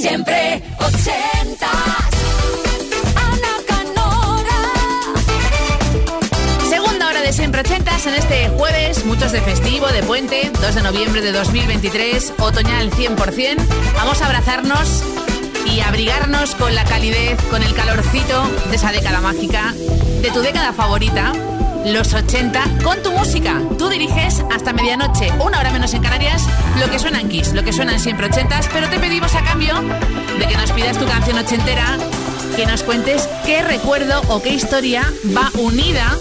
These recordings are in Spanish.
Siempre ochentas. Ana Canora. Segunda hora de siempre ochentas en este jueves, muchos de festivo, de puente, 2 de noviembre de 2023, otoñal 100%. Vamos a abrazarnos y abrigarnos con la calidez, con el calorcito de esa década mágica, de tu década favorita, los 80, con tu música. Tú diriges hasta medianoche, una hora menos en Canarias, lo que suena en Kiss, lo que suenan siempre ochentas, pero te pedimos a cambio de que nos pidas tu canción ochentera, que nos cuentes qué recuerdo o qué historia va unida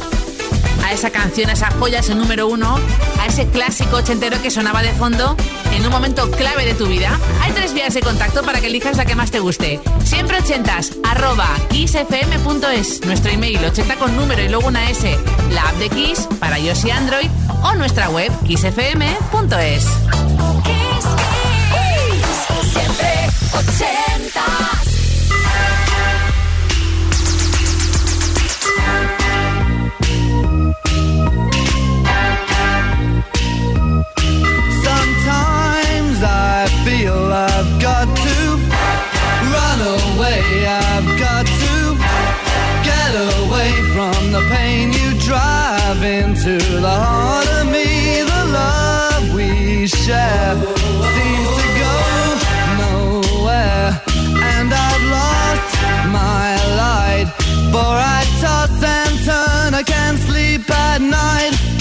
a esa canción, a esa joya, ese número uno, a ese clásico ochentero que sonaba de fondo en un momento clave de tu vida? Hay tres vías de contacto para que elijas la que más te guste. Siempre ochentas, arroba kissfm.es, nuestro email 80 con número y luego una S, la app de Kiss para iOS y Android o nuestra web kissfm.es. Siempre 80. I can't sleep at night.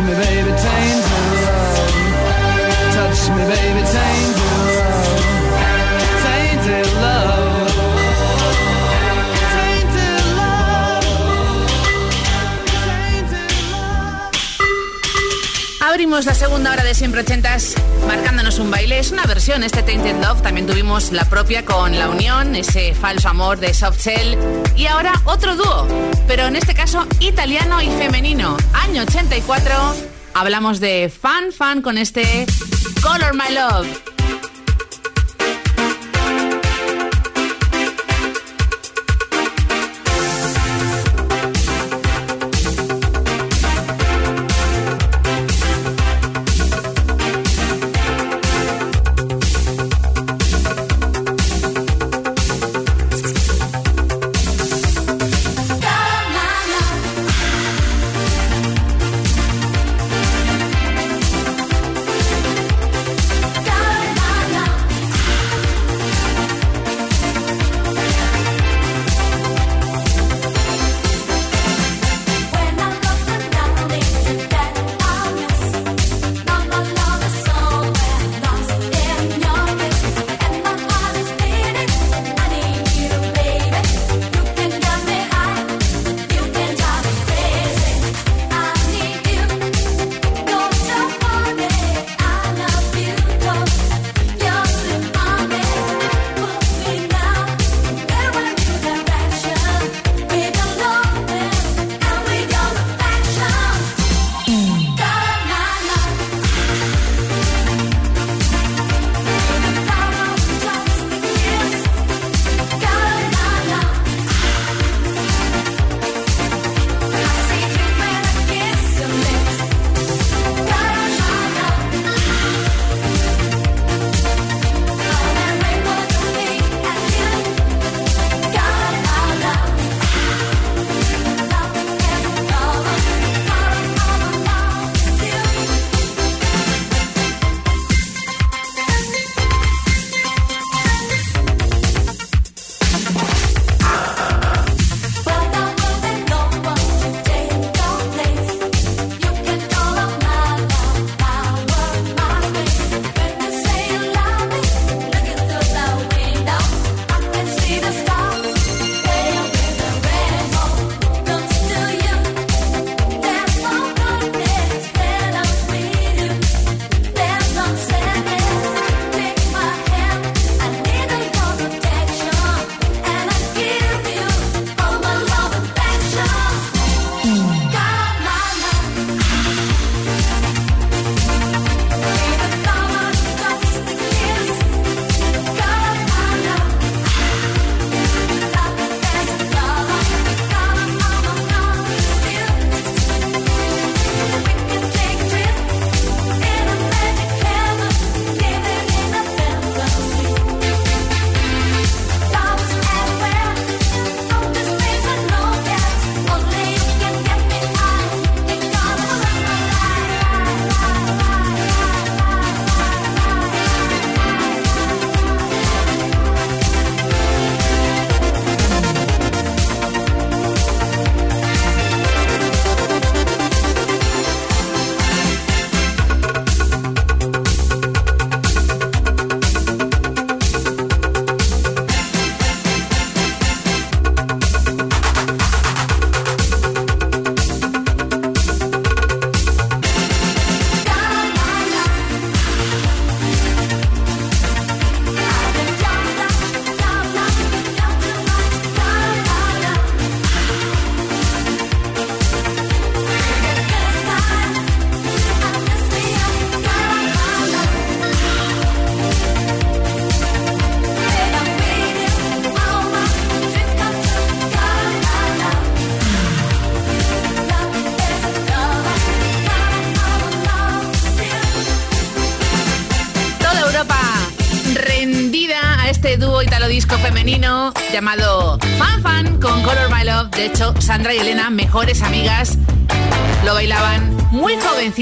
Me, baby, Abrimos la segunda hora de Siempre Ochentas marcándonos un baile. Es una versión, este Tainted Love. También tuvimos la propia con La Unión, ese falso amor de Soft Shell. Y ahora otro dúo, pero en este caso italiano y femenino. Año 84. Hablamos de Fan Fan con este Color My Love.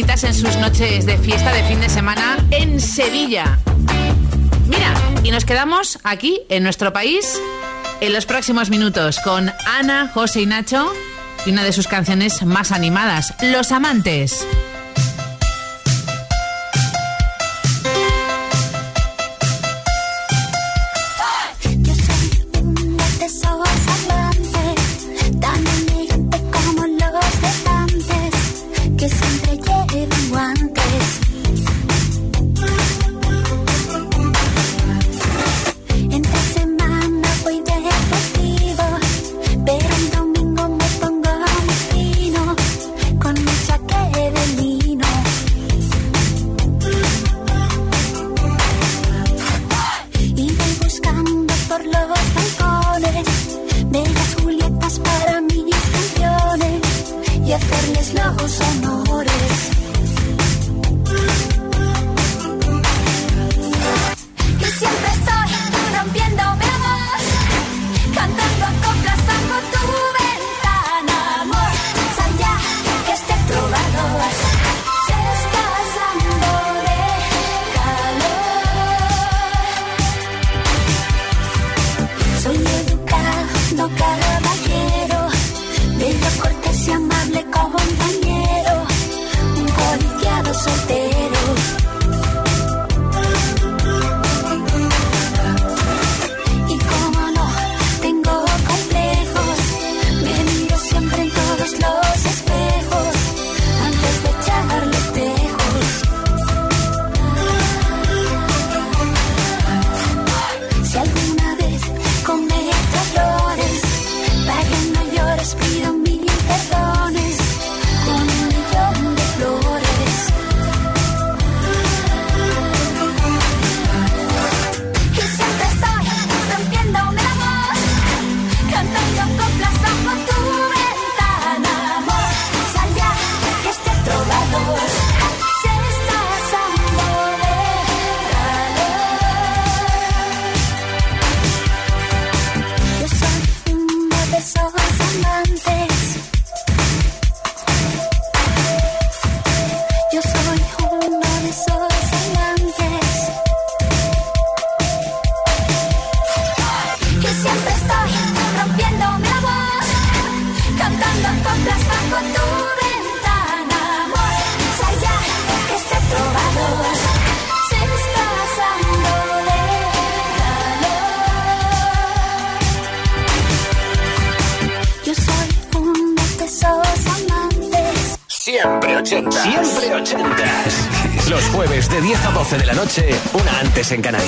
en sus noches de fiesta de fin de semana en Sevilla. Mira, y nos quedamos aquí, en nuestro país, en los próximos minutos con Ana, José y Nacho y una de sus canciones más animadas, Los Amantes. en Canarias.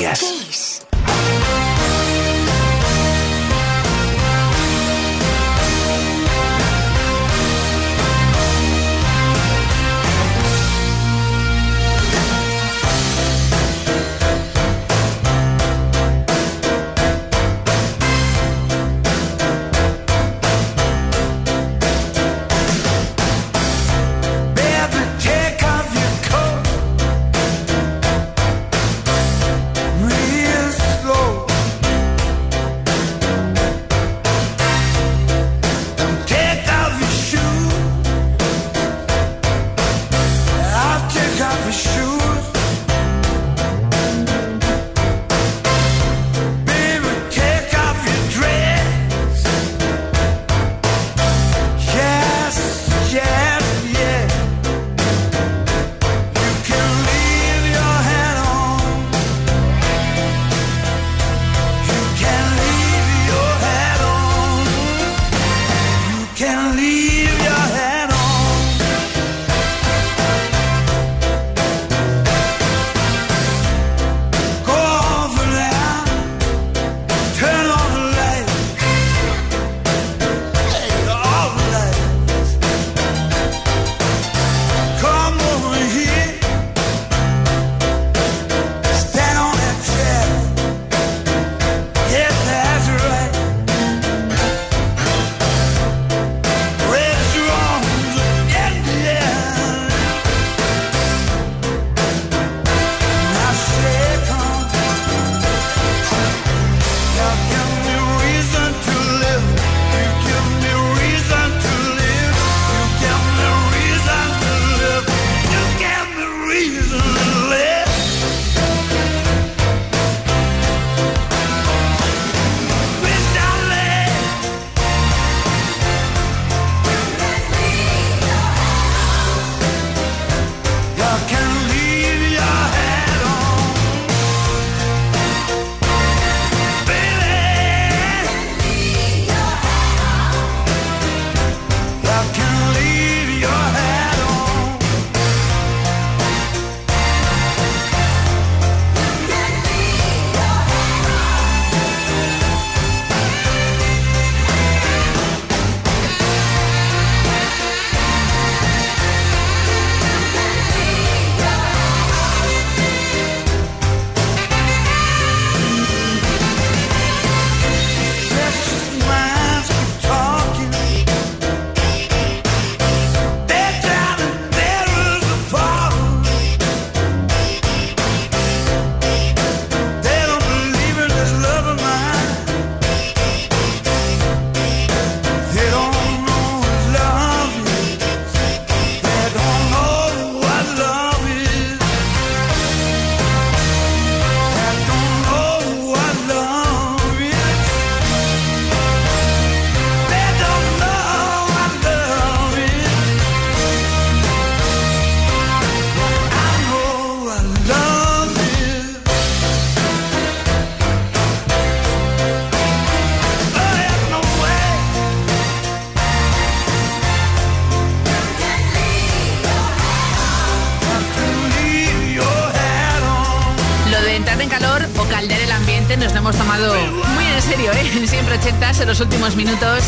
Últimamente nos lo hemos tomado muy en serio, ¿eh? En siempre ochentas en los últimos minutos.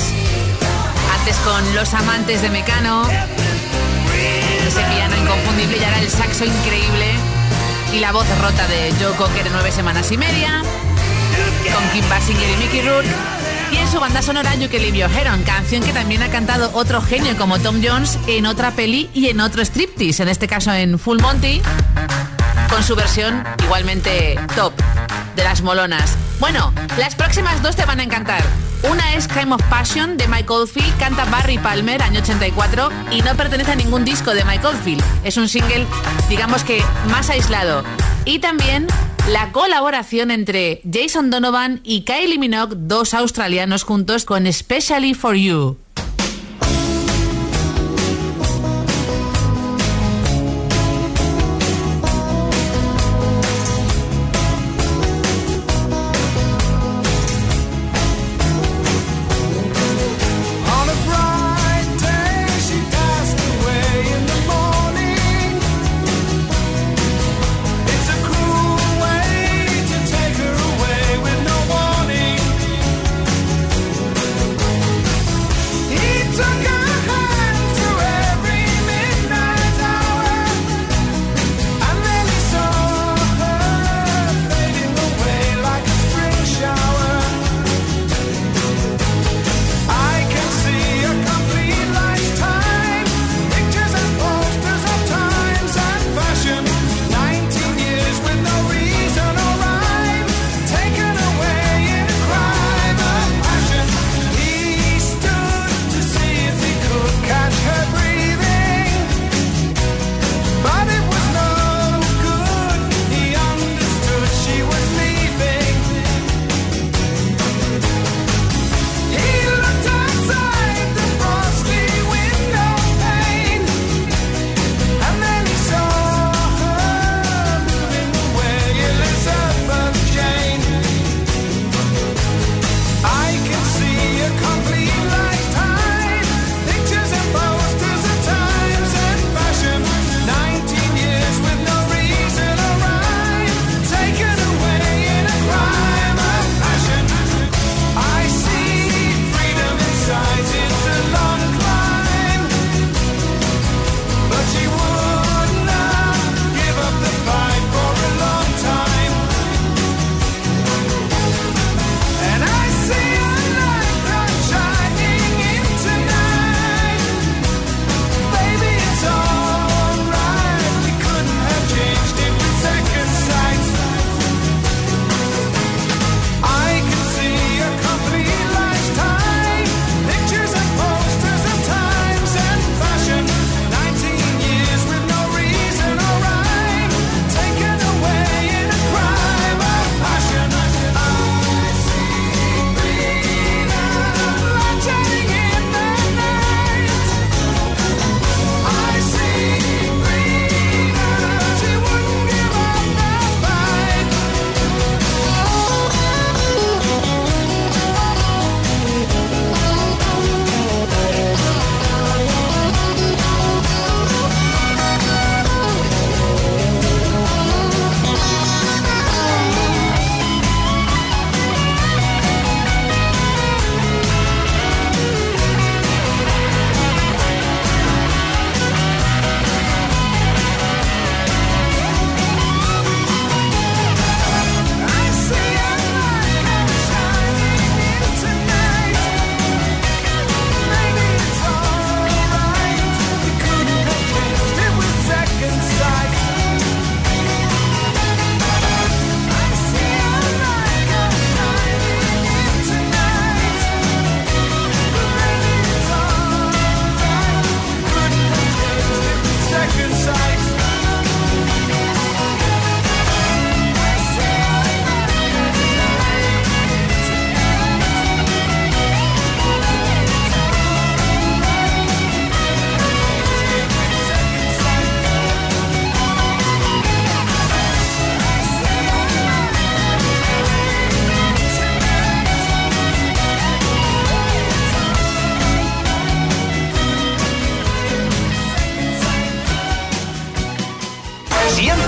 Antes con Los Amantes de Mecano. Ese piano inconfundible y ahora el saxo increíble. Y la voz rota de Joe Cocker de nueve semanas y media. Con Kim Basinger y Mickey Rourke. Y en su banda sonora You Can Leave Your Hair On, canción que también ha cantado otro genio como Tom Jones en otra peli y en otro striptease, en este caso en Full Monty, con su versión igualmente top de las molonas. Bueno, las próximas dos te van a encantar. Una es Crime of Passion de Mike Oldfield, canta Barry Palmer, año 84, y no pertenece a ningún disco de Mike Oldfield. Es un single, digamos que más aislado. Y también la colaboración entre Jason Donovan y Kylie Minogue, dos australianos juntos con Especially for You.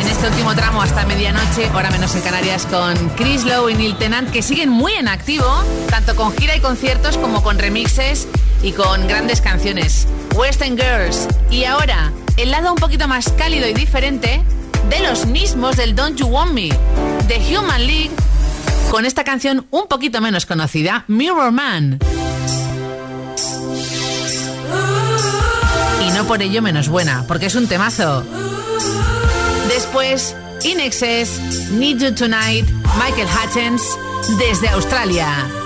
En este último tramo hasta medianoche, hora menos en Canarias, con Chris Lowe y Neil Tennant, que siguen muy en activo, tanto con gira y conciertos como con remixes y con grandes canciones. Western Girls. Y ahora, el lado un poquito más cálido y diferente de los mismos del Don't You Want Me, de Human League, con esta canción un poquito menos conocida, Mirror Man. Y no por ello menos buena, porque es un temazo. Después, In Excess, Need You Tonight, Michael Hutchins, desde Australia.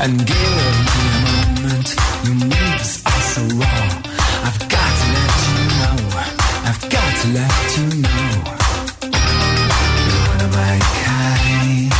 And give me a moment. Your moves are so raw. I've got to let you know. I've got to let you know. You're one of my kind.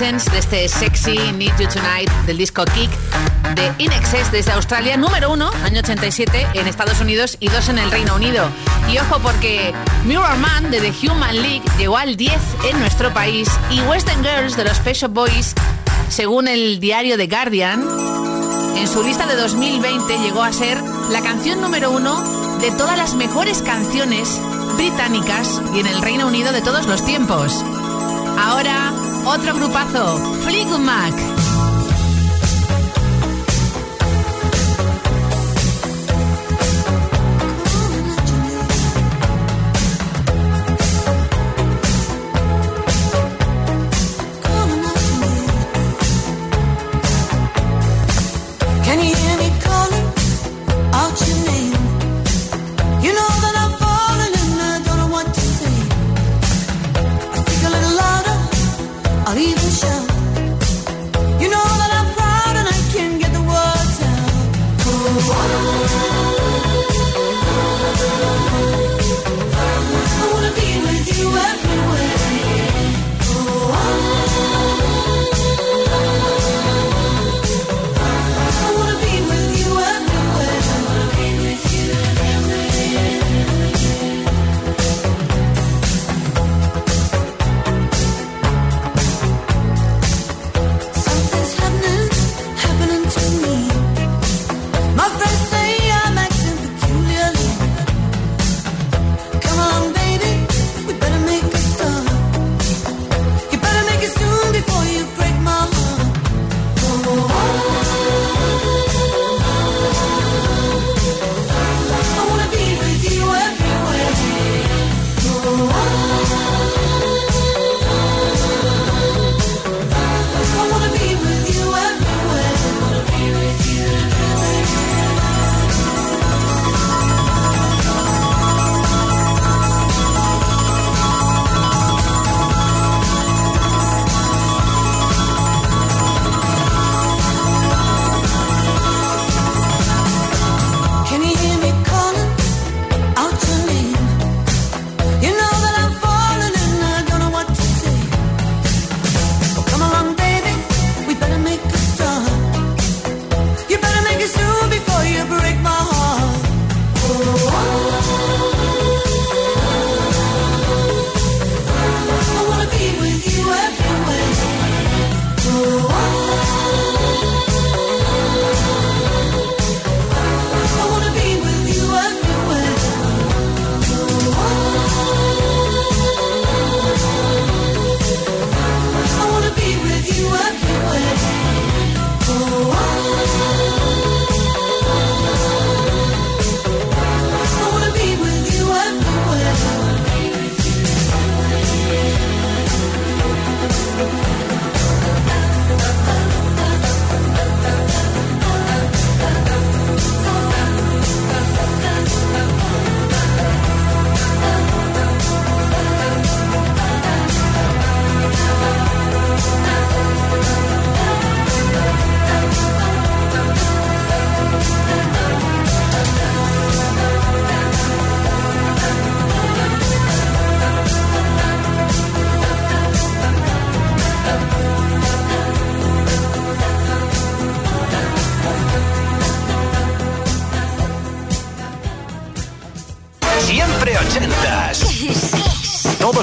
De este Sexy Need You Tonight del disco Kick de In Excess desde Australia, número uno, año 87 en Estados Unidos y dos en el Reino Unido. Y ojo porque Mirror Man de The Human League llegó al 10 en nuestro país y Western Girls de los Shop Boys, según el diario The Guardian, en su lista de 2020 llegó a ser la canción número uno de todas las mejores canciones británicas y en el Reino Unido de todos los tiempos. Ahora, otro grupazo, Fleetwood Mac.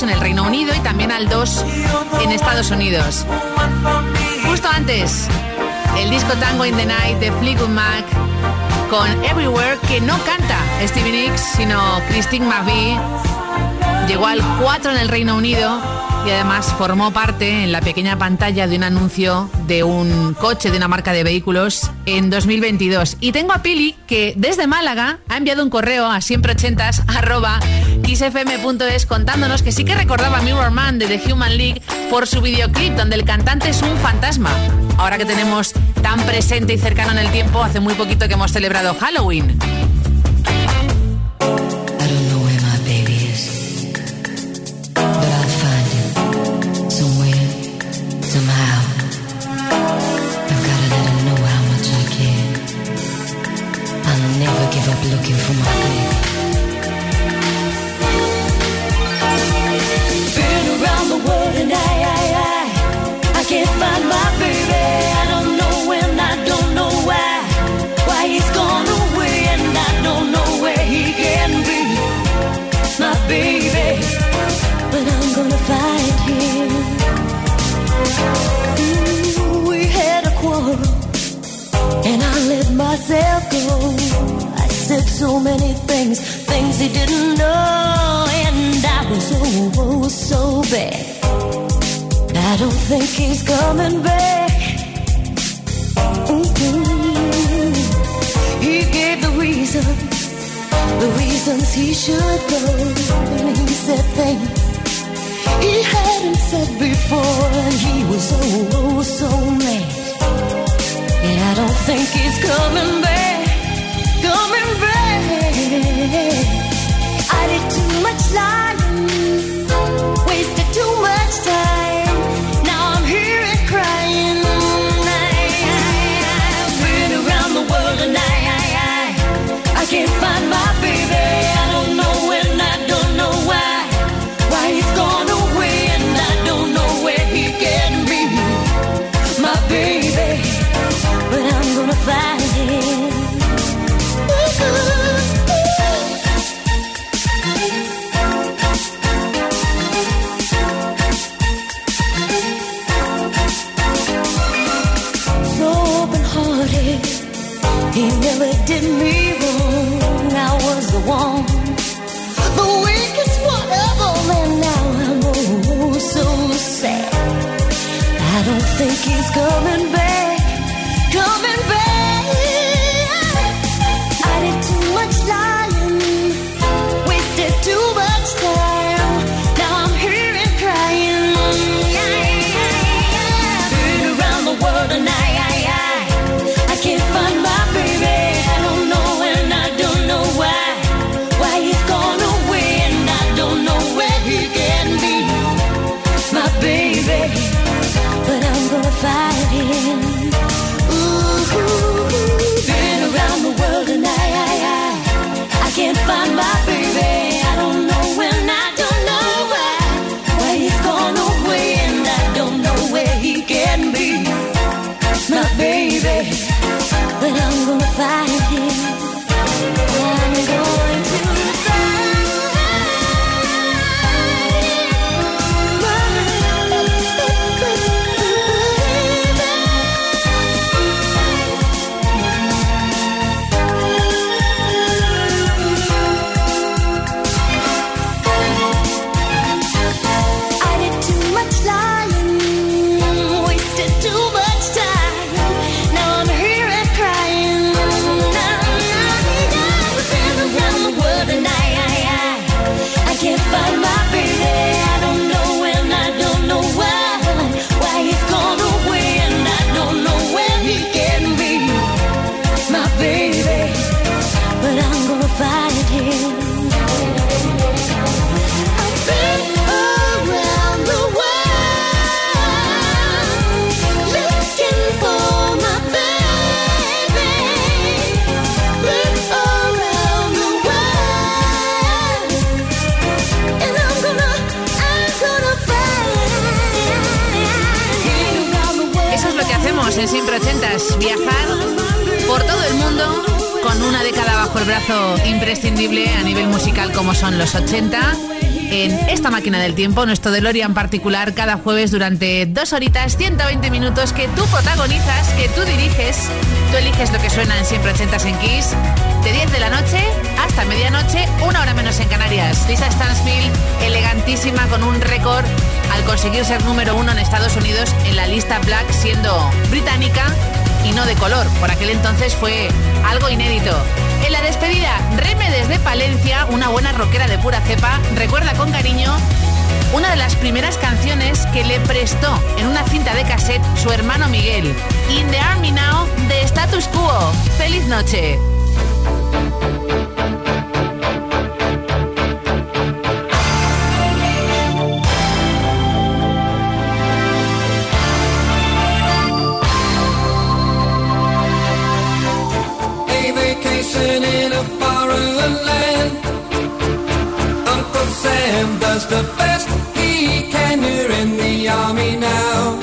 en el Reino Unido y también al 2 en Estados Unidos. Justo antes, el disco Tango in the Night de Fleetwood Mac con Everywhere, que no canta Stevie Nicks, sino Christine McVie. Llegó al 4 en el Reino Unido y además formó parte en la pequeña pantalla de un anuncio de un coche de una marca de vehículos en 2022. Y tengo a Pili que desde Málaga ha enviado un correo a siempre80s arroba xfm.es contándonos que sí que recordaba Mirror Man de The Human League por su videoclip donde el cantante es un fantasma. Ahora que tenemos tan presente y cercano en el tiempo, hace muy poquito que hemos celebrado Halloween. Myself go. I said so many things, things he didn't know, and I was oh, oh so bad. I don't think he's coming back. Mhm. He gave the reason, the reasons he should go, and he said things he hadn't said before, and he was oh, oh so mad. I don't think he's coming back, coming back. I did too much lying, fighting. Década bajo el brazo imprescindible a nivel musical como son los 80. En esta máquina del tiempo, nuestro DeLorean particular, cada jueves durante dos horitas, 120 minutos que tú protagonizas, que tú diriges, tú eliges lo que suena en Siempre Ochentas en Kiss, de 10 de la noche hasta medianoche, una hora menos en Canarias. Lisa Stansfield, elegantísima con un récord al conseguir ser número uno en Estados Unidos en la lista Black, siendo británica y no de color. Por aquel entonces fue algo inédito. En la despedida, Reme desde Palencia, una buena rockera de pura cepa, recuerda con cariño una de las primeras canciones que le prestó en una cinta de cassette su hermano Miguel, In the de Status Quo. ¡Feliz noche! Vacation in a foreign land. Uncle Sam does the best he can. You're in the army now.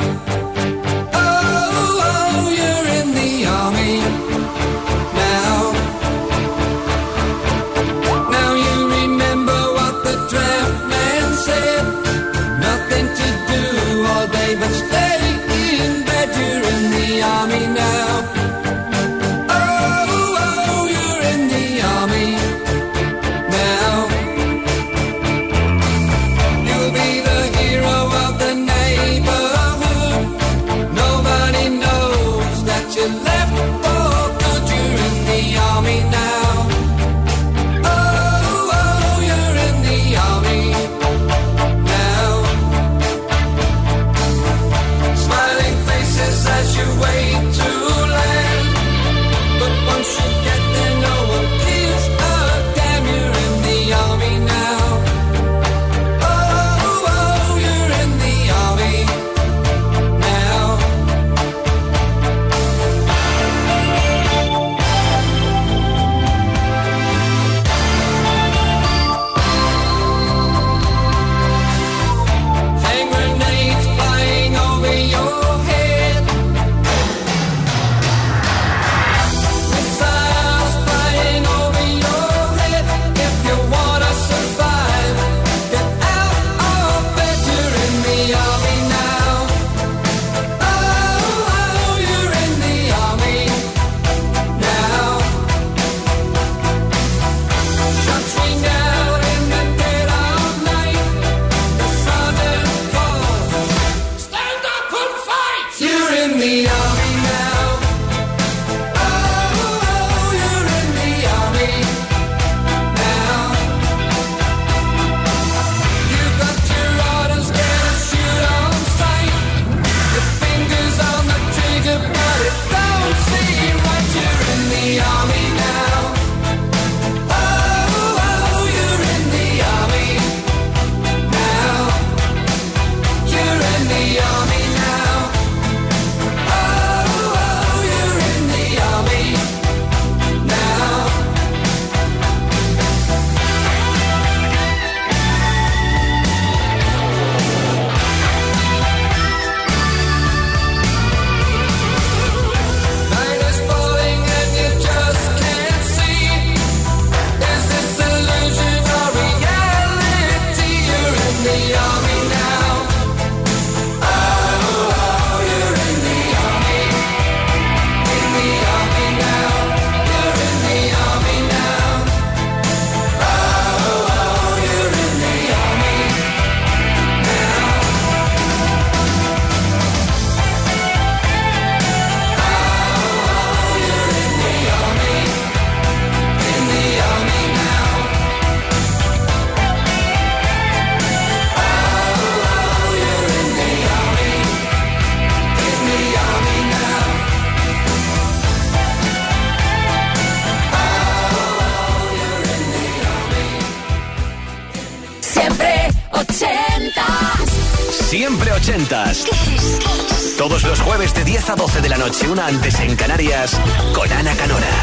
for country in the army now. Antes en Canarias, con Ana Canora.